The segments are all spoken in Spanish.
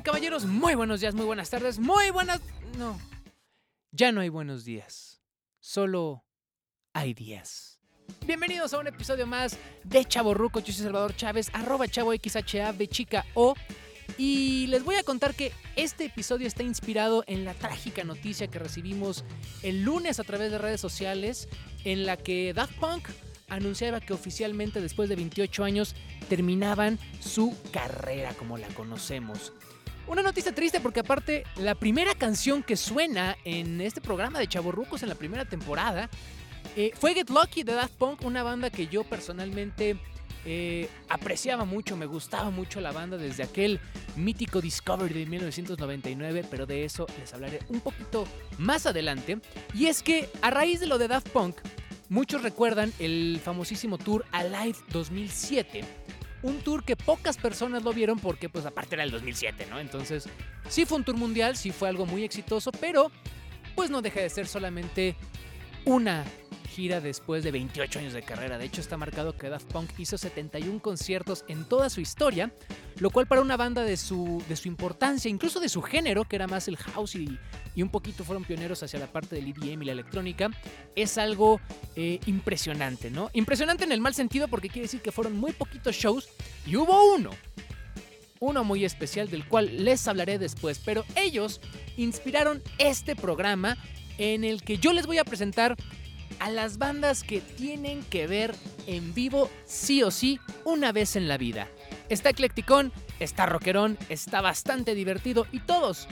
Caballeros, muy buenos días, muy buenas tardes, muy buenas... No, ya no hay buenos días, solo hay días. Bienvenidos a un episodio más de Chavo Ruco, yo soy Salvador Chávez, arroba chavo XHA, chica O. Y les voy a contar que este episodio está inspirado en la trágica noticia que recibimos el lunes a través de redes sociales, en la que Daft Punk anunciaba que oficialmente después de 28 años terminaban su carrera como la conocemos. Una noticia triste porque aparte la primera canción que suena en este programa de Chavorrucos en la primera temporada eh, fue Get Lucky de Daft Punk, una banda que yo personalmente eh, apreciaba mucho, me gustaba mucho la banda desde aquel mítico Discovery de 1999, pero de eso les hablaré un poquito más adelante. Y es que a raíz de lo de Daft Punk, muchos recuerdan el famosísimo tour Alive 2007 un tour que pocas personas lo vieron porque pues aparte era el 2007, ¿no? Entonces sí fue un tour mundial, sí fue algo muy exitoso, pero pues no deja de ser solamente una después de 28 años de carrera. De hecho, está marcado que Daft Punk hizo 71 conciertos en toda su historia, lo cual para una banda de su, de su importancia, incluso de su género, que era más el house y, un poquito fueron pioneros hacia la parte del EDM y la electrónica, es algo eh, impresionante, ¿no? Impresionante en el mal sentido porque quiere decir que fueron muy poquitos shows y hubo uno uno muy especial del cual les hablaré después, pero ellos inspiraron este programa en el que yo les voy a presentar a las bandas que tienen que ver en vivo sí o sí una vez en la vida. Está eclecticón, está rockerón, está bastante divertido y todos,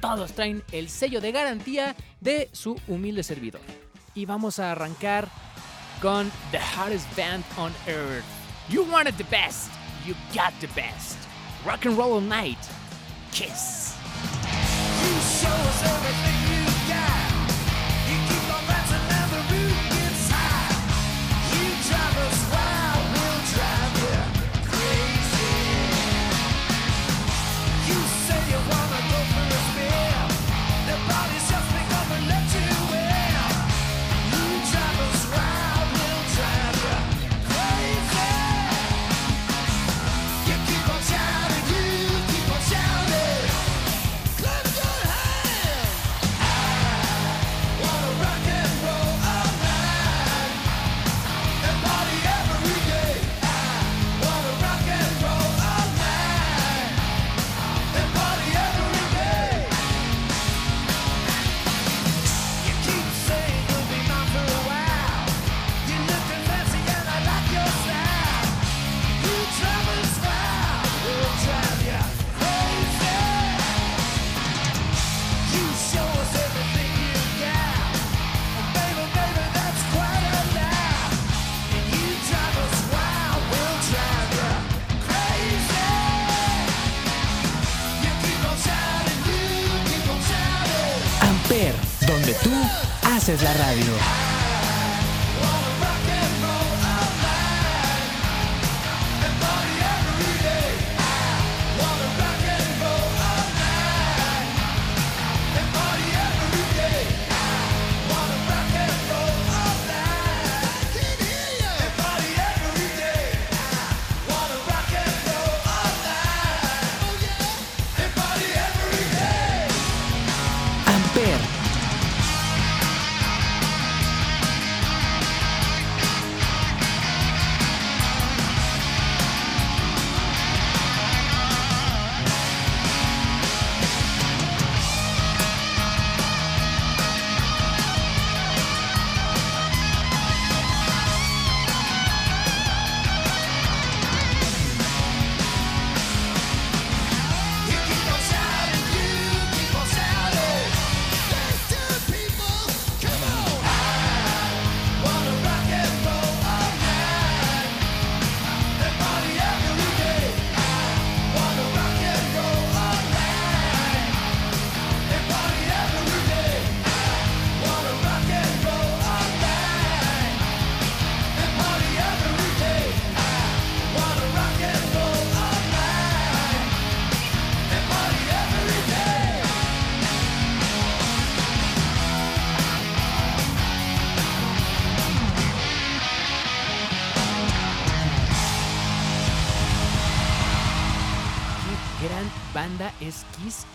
todos traen el sello de garantía de su humilde servidor. Y vamos a arrancar con The Hardest Band on Earth. You wanted the best, you got the best. Rock and Roll All Night. Kiss. Radio.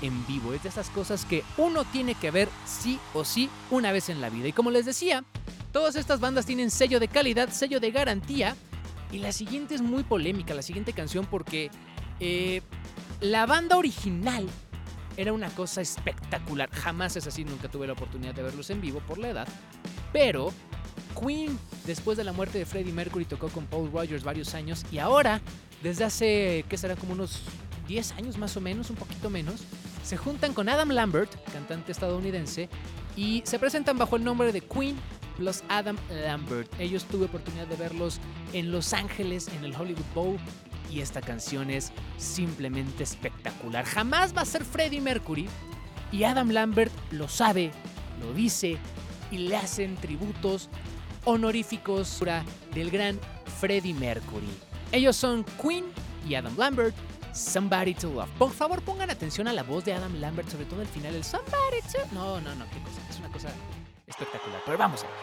En vivo. Es de esas cosas que uno tiene que ver sí o sí una vez en la vida. Y como les decía, todas estas bandas tienen sello de calidad, sello de garantía. Y la siguiente es muy polémica, la siguiente canción, porque eh, la banda original era una cosa espectacular. Jamás es así, nunca tuve la oportunidad de verlos en vivo por la edad. Pero Queen, después de la muerte de Freddie Mercury, tocó con Paul Rogers varios años. Y ahora, desde hace, ¿qué será? Como unos 10 años más o menos, un poquito menos, se juntan con Adam Lambert, cantante estadounidense, y se presentan bajo el nombre de Queen plus Adam Lambert. Ellos tuve oportunidad de verlos en Los Ángeles, en el Hollywood Bowl, y esta canción es simplemente espectacular. Jamás va a ser Freddie Mercury, y Adam Lambert lo sabe, lo dice, y le hacen tributos honoríficos del gran Freddie Mercury. Ellos son Queen y Adam Lambert Somebody to Love. Por favor, pongan atención a la voz de Adam Lambert, sobre todo el final, el Somebody to... No, no, no, qué cosa, es una cosa espectacular. Pero vamos a ver.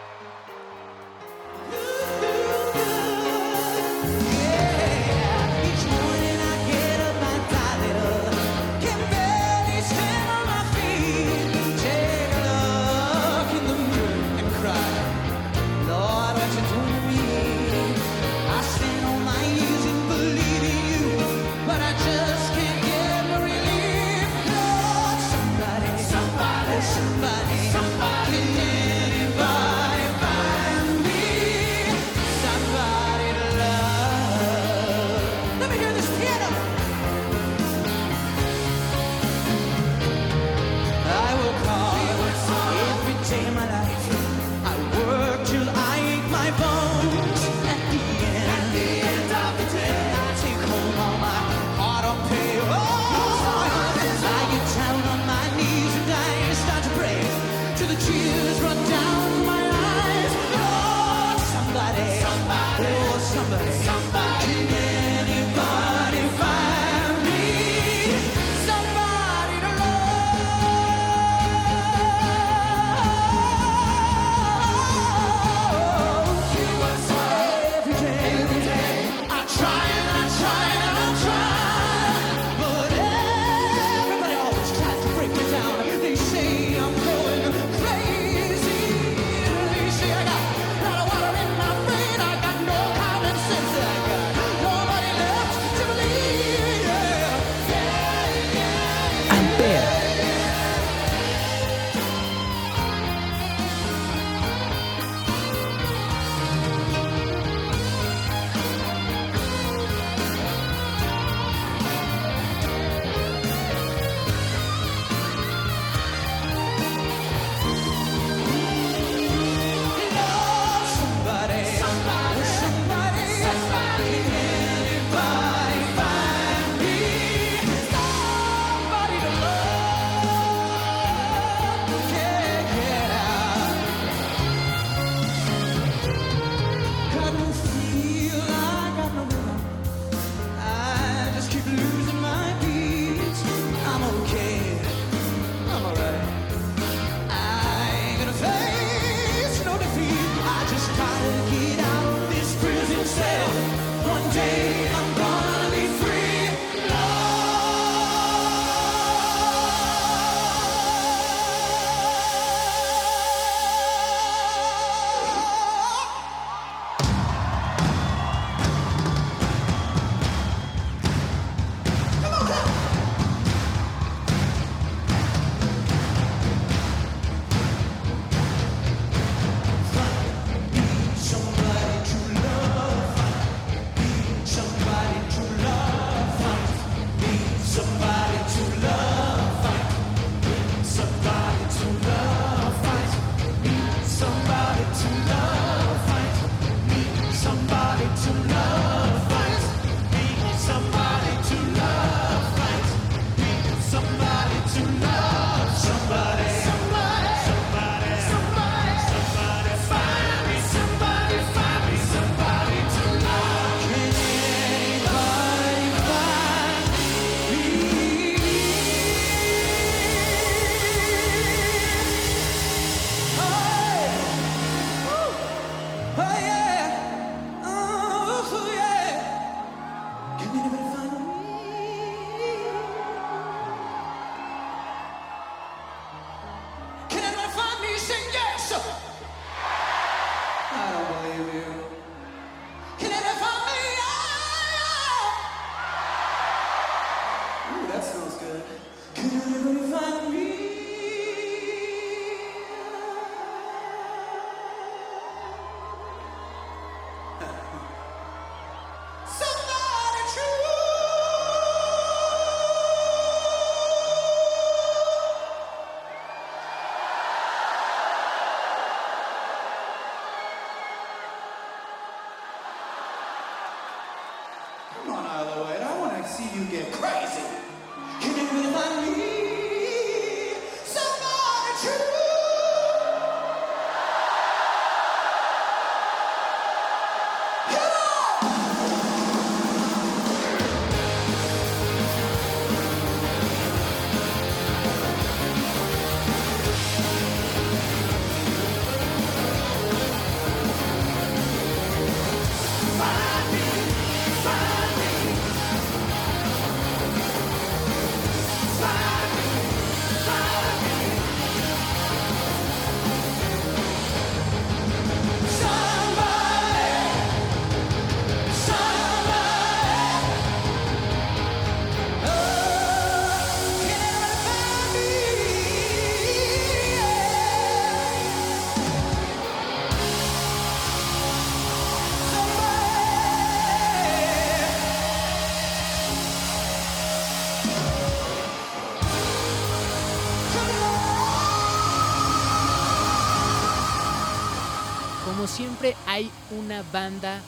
Como siempre hay una banda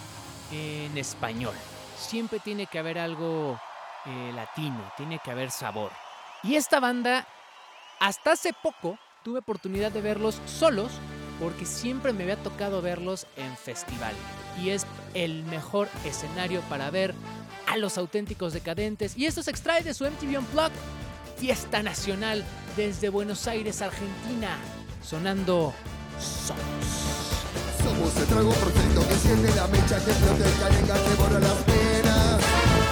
en español. Siempre tiene que haber algo eh, latino, tiene que haber sabor. Y esta banda, hasta hace poco, tuve oportunidad de verlos solos porque siempre me había tocado verlos en festival. Y es el mejor escenario para ver a los auténticos decadentes. Y esto se extrae de su MTV Unplugged, fiesta nacional desde Buenos Aires, Argentina, sonando Somos. Somos el trago perfecto que siente la mecha que flota el calenga que borra las penas.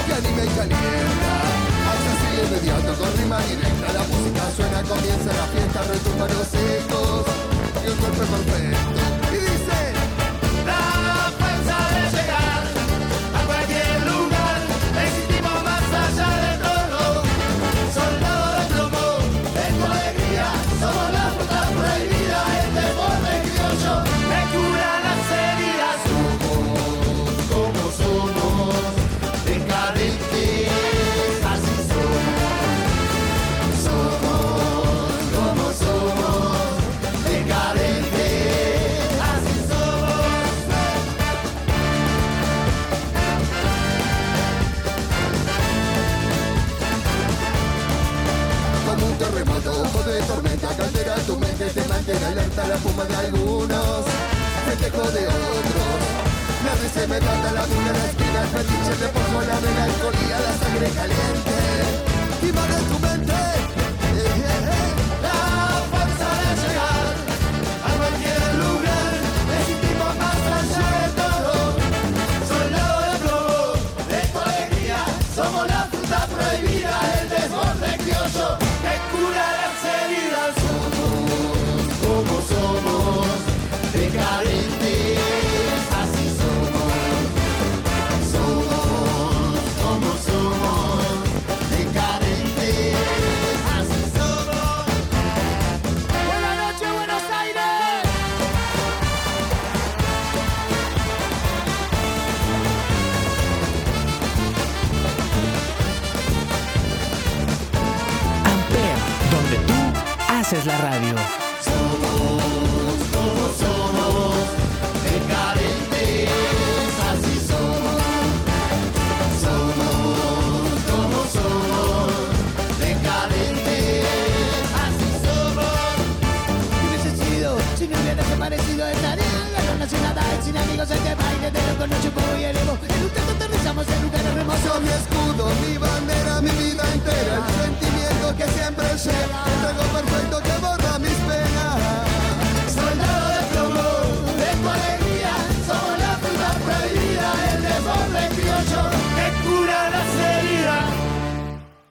Que anima y calienta accesible inmediato con rima directa la música suena comienza la fiesta retumba los ecos y un golpe perfecto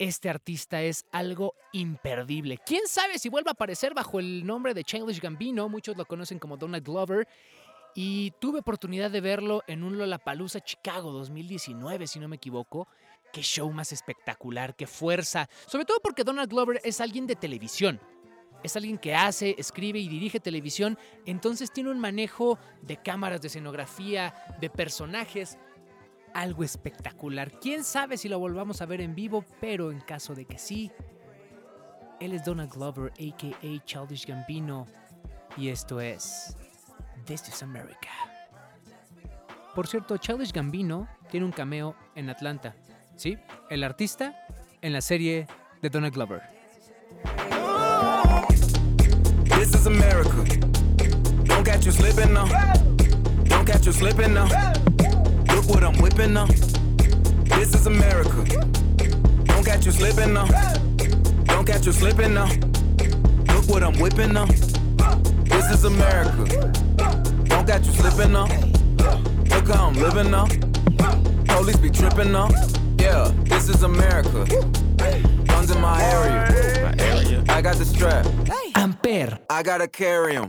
Este artista es algo imperdible. ¿Quién sabe si vuelve a aparecer bajo el nombre de Childish Gambino? Muchos lo conocen como Donald Glover. Y tuve oportunidad de verlo en un Lollapalooza Chicago 2019, si no me equivoco. Qué show más espectacular, qué fuerza. Sobre todo porque Donald Glover es alguien de televisión. Es alguien que hace, escribe y dirige televisión. Entonces tiene un manejo de cámaras, de escenografía, de personajes. Algo espectacular. Quién sabe si lo volvamos a ver en vivo, pero en caso de que sí, él es Donald Glover, a.k.a. Childish Gambino. Y esto es This is America. Por cierto, Childish Gambino tiene un cameo en Atlanta. ¿Sí? El artista en la serie de Donald Glover. This is America. Don't catch you slipping now. Don't catch you slipping now. Look what I'm whipping now. This is America. Don't catch you slipping now. Don't catch you slipping now. Look what I'm whipping now. This is America. Don't catch you slipping now. Look how I'm living now. Police be tripping now. Yeah, this is America. Guns in my area. I got the strap. Amper. I gotta carry 'em.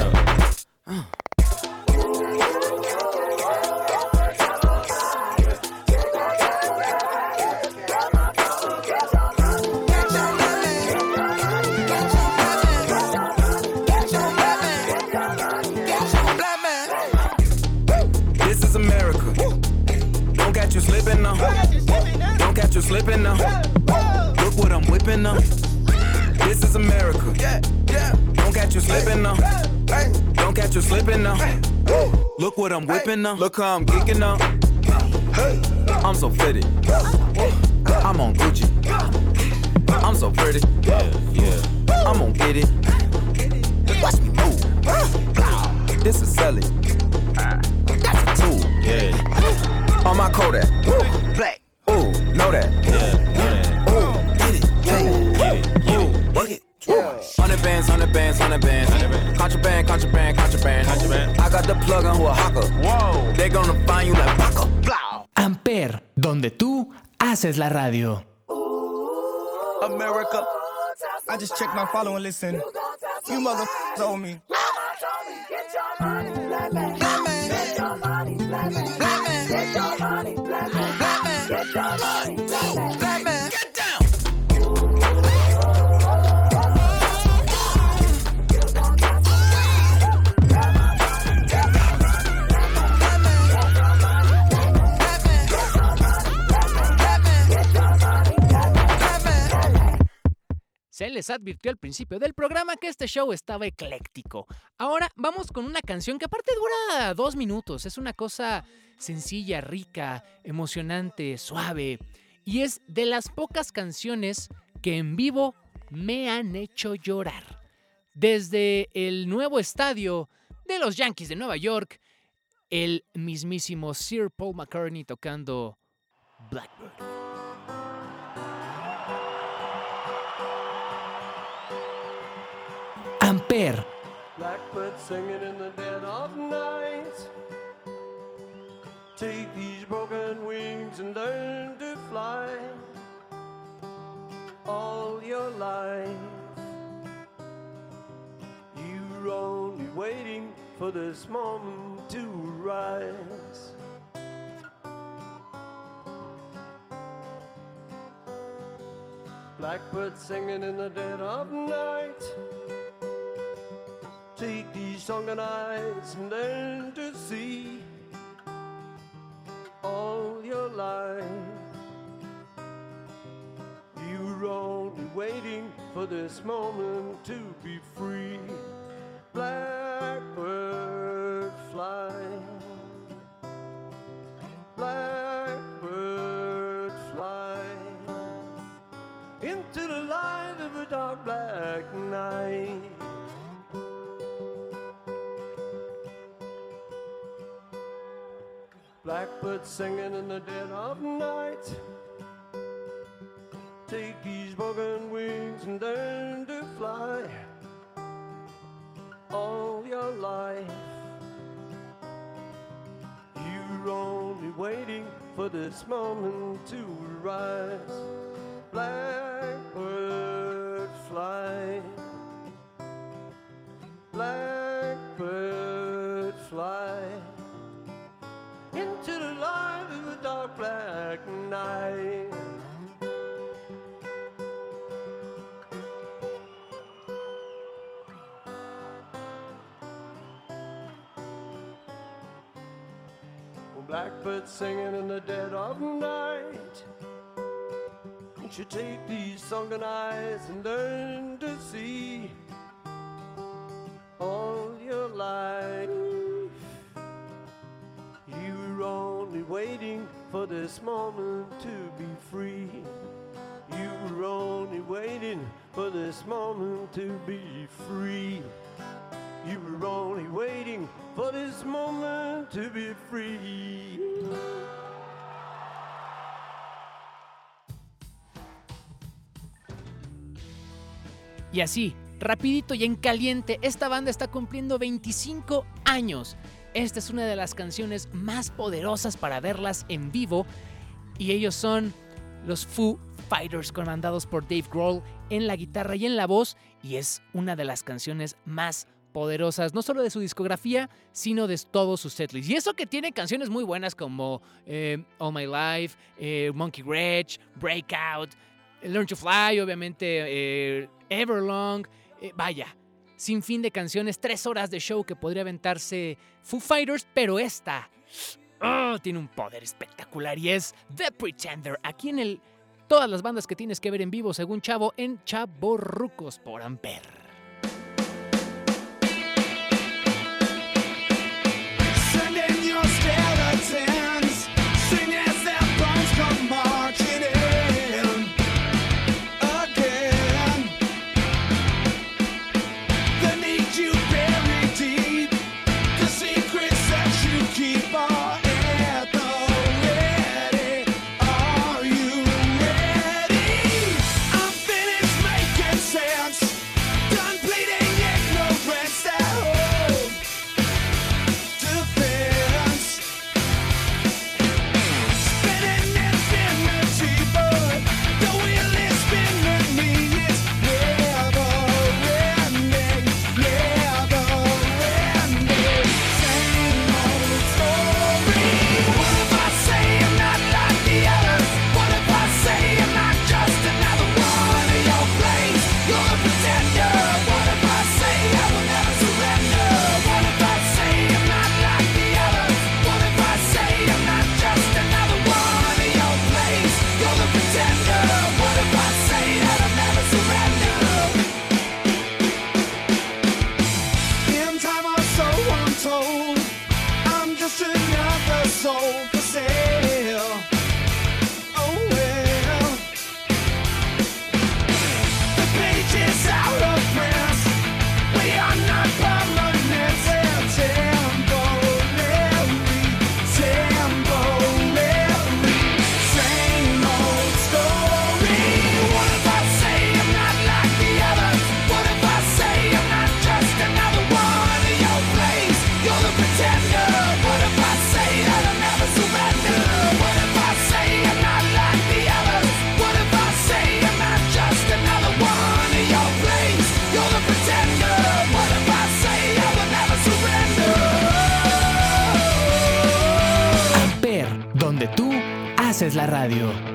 Slipping now. Don't catch you slipping now. Look what I'm whipping now. Look how I'm geeking now. I'm so fitted. I'm on Gucci. I'm so pretty. Yeah, yeah. I'm gonna get it. Watch me move. This is selling. That's a tool. Yeah. On my Kodak. Black. Ooh, know that. Yeah. Bands, hundred bands, hundred bands. Contraband, contraband, contraband. I got the plug on who a hawker. Whoa. They gonna find you like Paco. Amper, donde tú haces la radio. America. I just checked my follow and listen. You motherfuckers owe me. Advirtió al principio del programa que este show estaba ecléctico. Ahora vamos con una canción que aparte dura dos minutos. Es una cosa sencilla, rica, emocionante, suave. Y es de las pocas canciones que en vivo me han hecho llorar. Desde el nuevo estadio de los Yankees de Nueva York, el mismísimo Sir Paul McCartney tocando Blackbird. Blackbird singing in the dead of night. Take these broken wings and learn to fly all your life. You're only waiting for this moment to rise. Blackbird singing in the dead of night. Take these sunken eyes and learn to see all your life. You're only waiting for this moment to be free. Singing in the dead of night. Take these broken wings and learn to fly all your life. You're only waiting for this moment to rise. blackbird singing in the dead of night. Won't you take these sunken eyes and learn to see? Así, rapidito y en caliente, esta banda está cumpliendo 25 años. Esta es una de las canciones más poderosas para verlas en vivo. Y ellos son los Foo Fighters, comandados por Dave Grohl en la guitarra y en la voz. Y es una de las canciones más poderosas, no solo de su discografía, sino de todos sus setlists. Y eso que tiene canciones muy buenas como eh, All My Life, eh, Monkey Wrench, Breakout, Learn to Fly, obviamente eh, Everlong, eh, vaya, sin fin de canciones, tres horas de show que podría aventarse Foo Fighters, pero esta oh, tiene un poder espectacular y es The Pretender, aquí en el... Todas las bandas que tienes que ver en vivo, según Chavo, en Chaborrucos por Amper. Sou você. es la radio.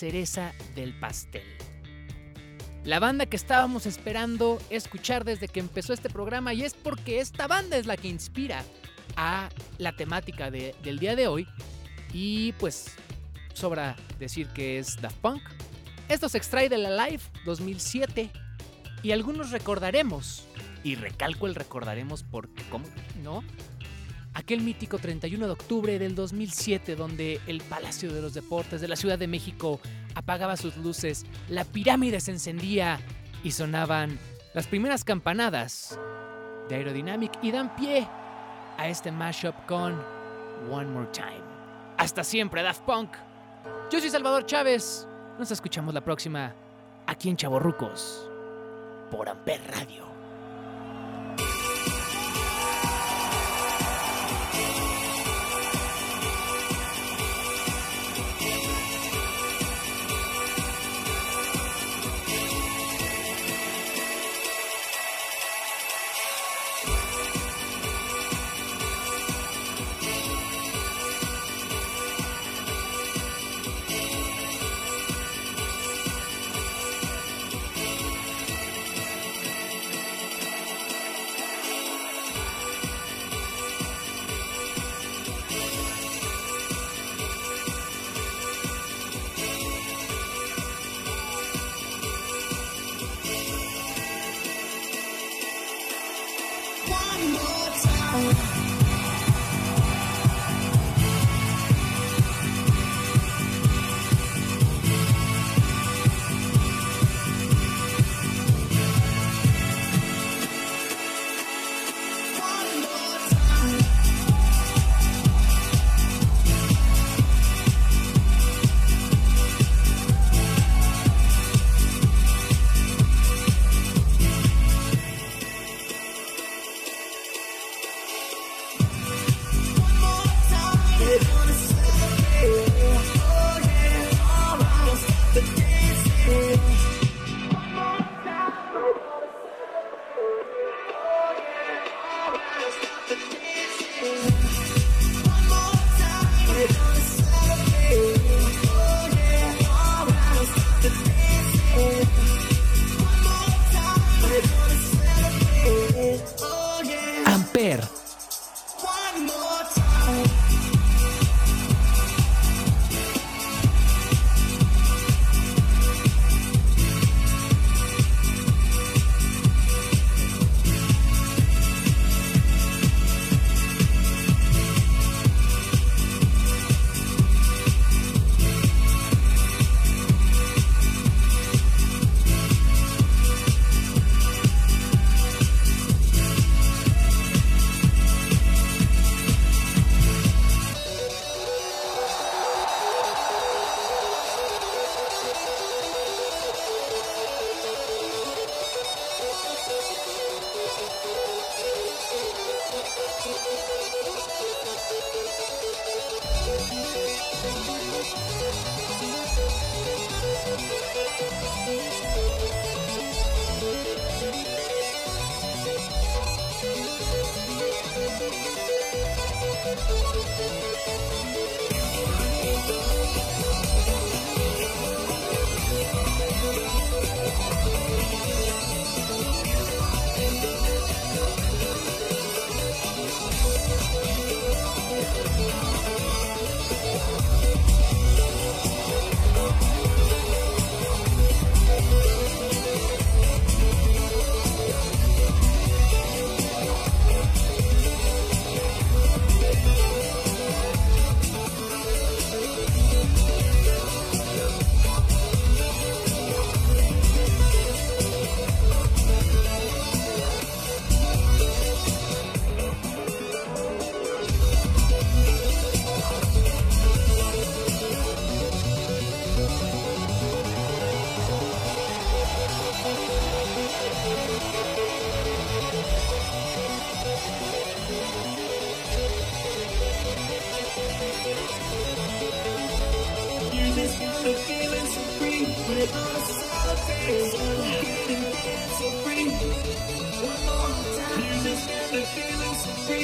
Cereza del pastel. La banda que estábamos esperando escuchar desde que empezó este programa y es porque esta banda es la que inspira a la temática de- del día de hoy y pues sobra decir que es Daft Punk. Esto se extrae de la Live 2007 y algunos recordaremos, y recalco el recordaremos porque, ¿cómo no? Aquel mítico 31 de octubre del 2007 donde el Palacio de los Deportes de la Ciudad de México apagaba sus luces, la pirámide se encendía y sonaban las primeras campanadas de Aerodynamic y dan pie a este mashup con One More Time. Hasta siempre, Daft Punk. Yo soy Salvador Chávez. Nos escuchamos la próxima aquí en Chaborrucos por Amper Radio.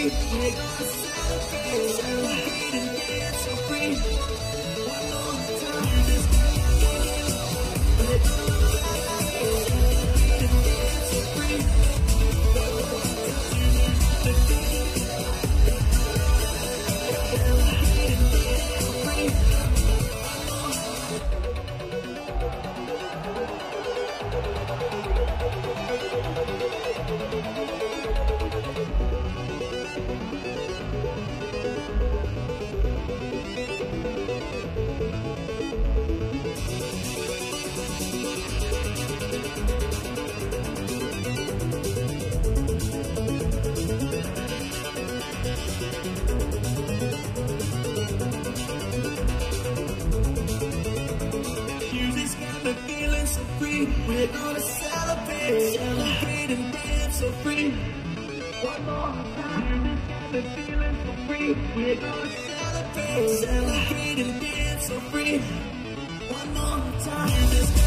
One more time. Celebrate and dance so free. One more time, the feeling so free. We're gonna celebrate, celebrate and dance so free. One more time.